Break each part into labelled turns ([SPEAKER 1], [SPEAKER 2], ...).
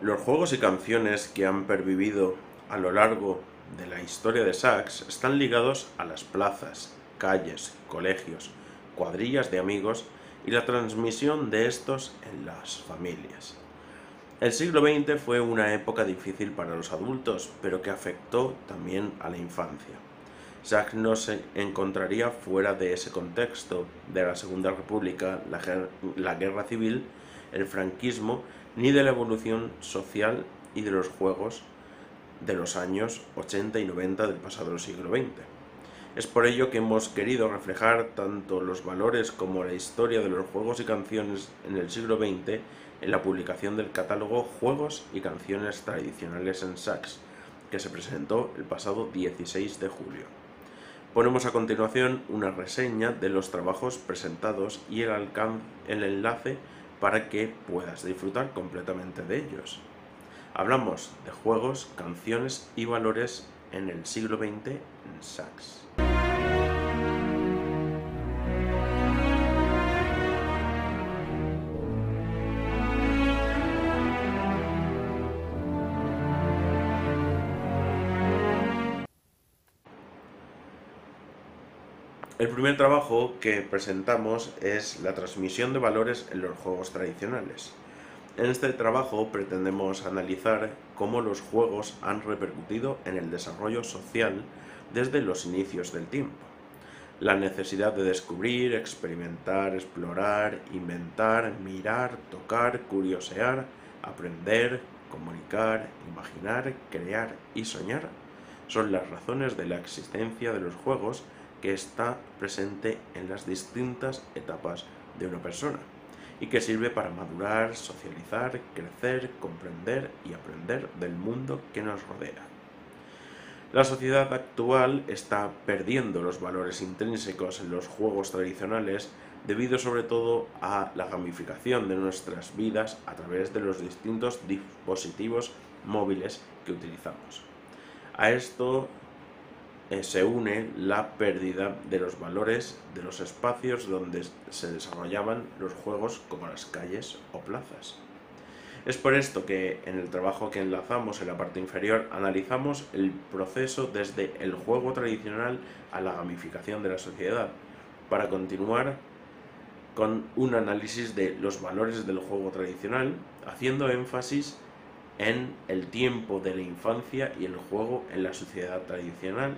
[SPEAKER 1] Los juegos y canciones que han pervivido a lo largo de la historia de Sax están ligados a las plazas, calles, colegios, cuadrillas de amigos y la transmisión de estos en las familias. El siglo XX fue una época difícil para los adultos, pero que afectó también a la infancia. Sax no se encontraría fuera de ese contexto de la Segunda República, la, la Guerra Civil, el franquismo, ni de la evolución social y de los juegos de los años 80 y 90 del pasado siglo XX. Es por ello que hemos querido reflejar tanto los valores como la historia de los juegos y canciones en el siglo XX en la publicación del catálogo Juegos y Canciones Tradicionales en Sax, que se presentó el pasado 16 de julio. Ponemos a continuación una reseña de los trabajos presentados y el, el enlace para que puedas disfrutar completamente de ellos. Hablamos de juegos, canciones y valores en el siglo XX en sax. El primer trabajo que presentamos es la transmisión de valores en los juegos tradicionales. En este trabajo pretendemos analizar cómo los juegos han repercutido en el desarrollo social desde los inicios del tiempo. La necesidad de descubrir, experimentar, explorar, inventar, mirar, tocar, curiosear, aprender, comunicar, imaginar, crear y soñar son las razones de la existencia de los juegos que está presente en las distintas etapas de una persona y que sirve para madurar, socializar, crecer, comprender y aprender del mundo que nos rodea. La sociedad actual está perdiendo los valores intrínsecos en los juegos tradicionales debido sobre todo a la gamificación de nuestras vidas a través de los distintos dispositivos móviles que utilizamos. A esto eh, se une la pérdida de los valores de los espacios donde se desarrollaban los juegos como las calles o plazas. Es por esto que en el trabajo que enlazamos en la parte inferior analizamos el proceso desde el juego tradicional a la gamificación de la sociedad, para continuar con un análisis de los valores del juego tradicional, haciendo énfasis en el tiempo de la infancia y el juego en la sociedad tradicional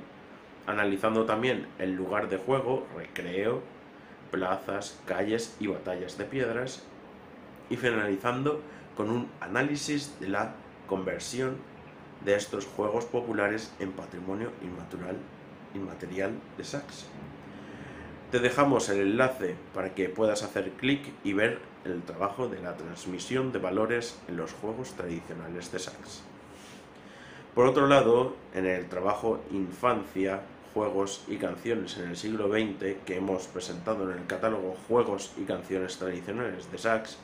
[SPEAKER 1] analizando también el lugar de juego, recreo, plazas, calles y batallas de piedras, y finalizando con un análisis de la conversión de estos juegos populares en patrimonio inmaterial, inmaterial de Sachs. Te dejamos el enlace para que puedas hacer clic y ver el trabajo de la transmisión de valores en los juegos tradicionales de Sachs. Por otro lado, en el trabajo Infancia, Juegos y Canciones en el siglo XX que hemos presentado en el catálogo Juegos y Canciones Tradicionales de Sachs,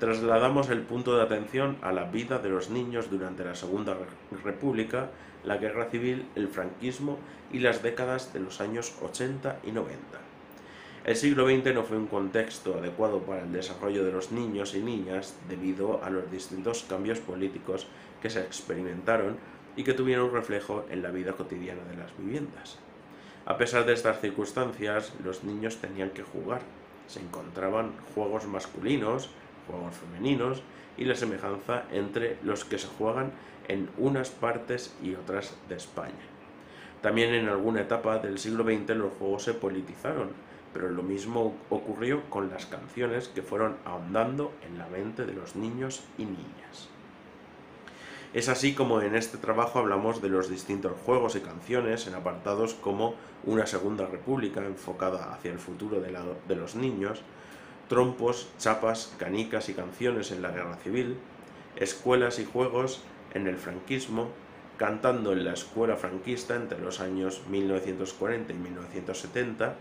[SPEAKER 1] trasladamos el punto de atención a la vida de los niños durante la Segunda República, la Guerra Civil, el franquismo y las décadas de los años 80 y 90. El siglo XX no fue un contexto adecuado para el desarrollo de los niños y niñas debido a los distintos cambios políticos que se experimentaron y que tuvieron reflejo en la vida cotidiana de las viviendas. A pesar de estas circunstancias, los niños tenían que jugar. Se encontraban juegos masculinos, juegos femeninos y la semejanza entre los que se juegan en unas partes y otras de España. También en alguna etapa del siglo XX los juegos se politizaron, pero lo mismo ocurrió con las canciones que fueron ahondando en la mente de los niños y niñas. Es así como en este trabajo hablamos de los distintos juegos y canciones en apartados como Una Segunda República enfocada hacia el futuro de, los niños, trompos, chapas, canicas y canciones en la guerra civil, escuelas y juegos en el franquismo, cantando en la escuela franquista entre los años 1940 y 1970,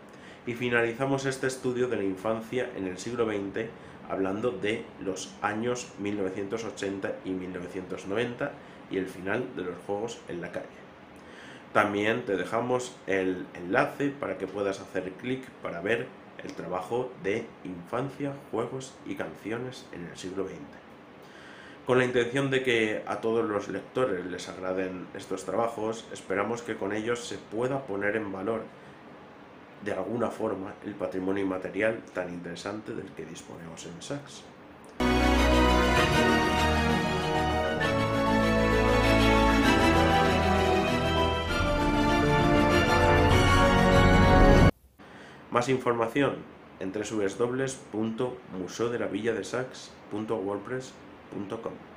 [SPEAKER 1] y finalizamos este estudio de la infancia en el siglo XX hablando de los años 1980 y 1990 y el final de los juegos en la calle. También te dejamos el enlace para que puedas hacer clic para ver el trabajo de infancia, juegos y canciones en el siglo XX. Con la intención de que a todos los lectores les agraden estos trabajos, esperamos que con ellos se pueda poner en valor de alguna forma el patrimonio inmaterial tan interesante del que disponemos en Sachs. Más información en www.museodelavilladesax.wordpress.com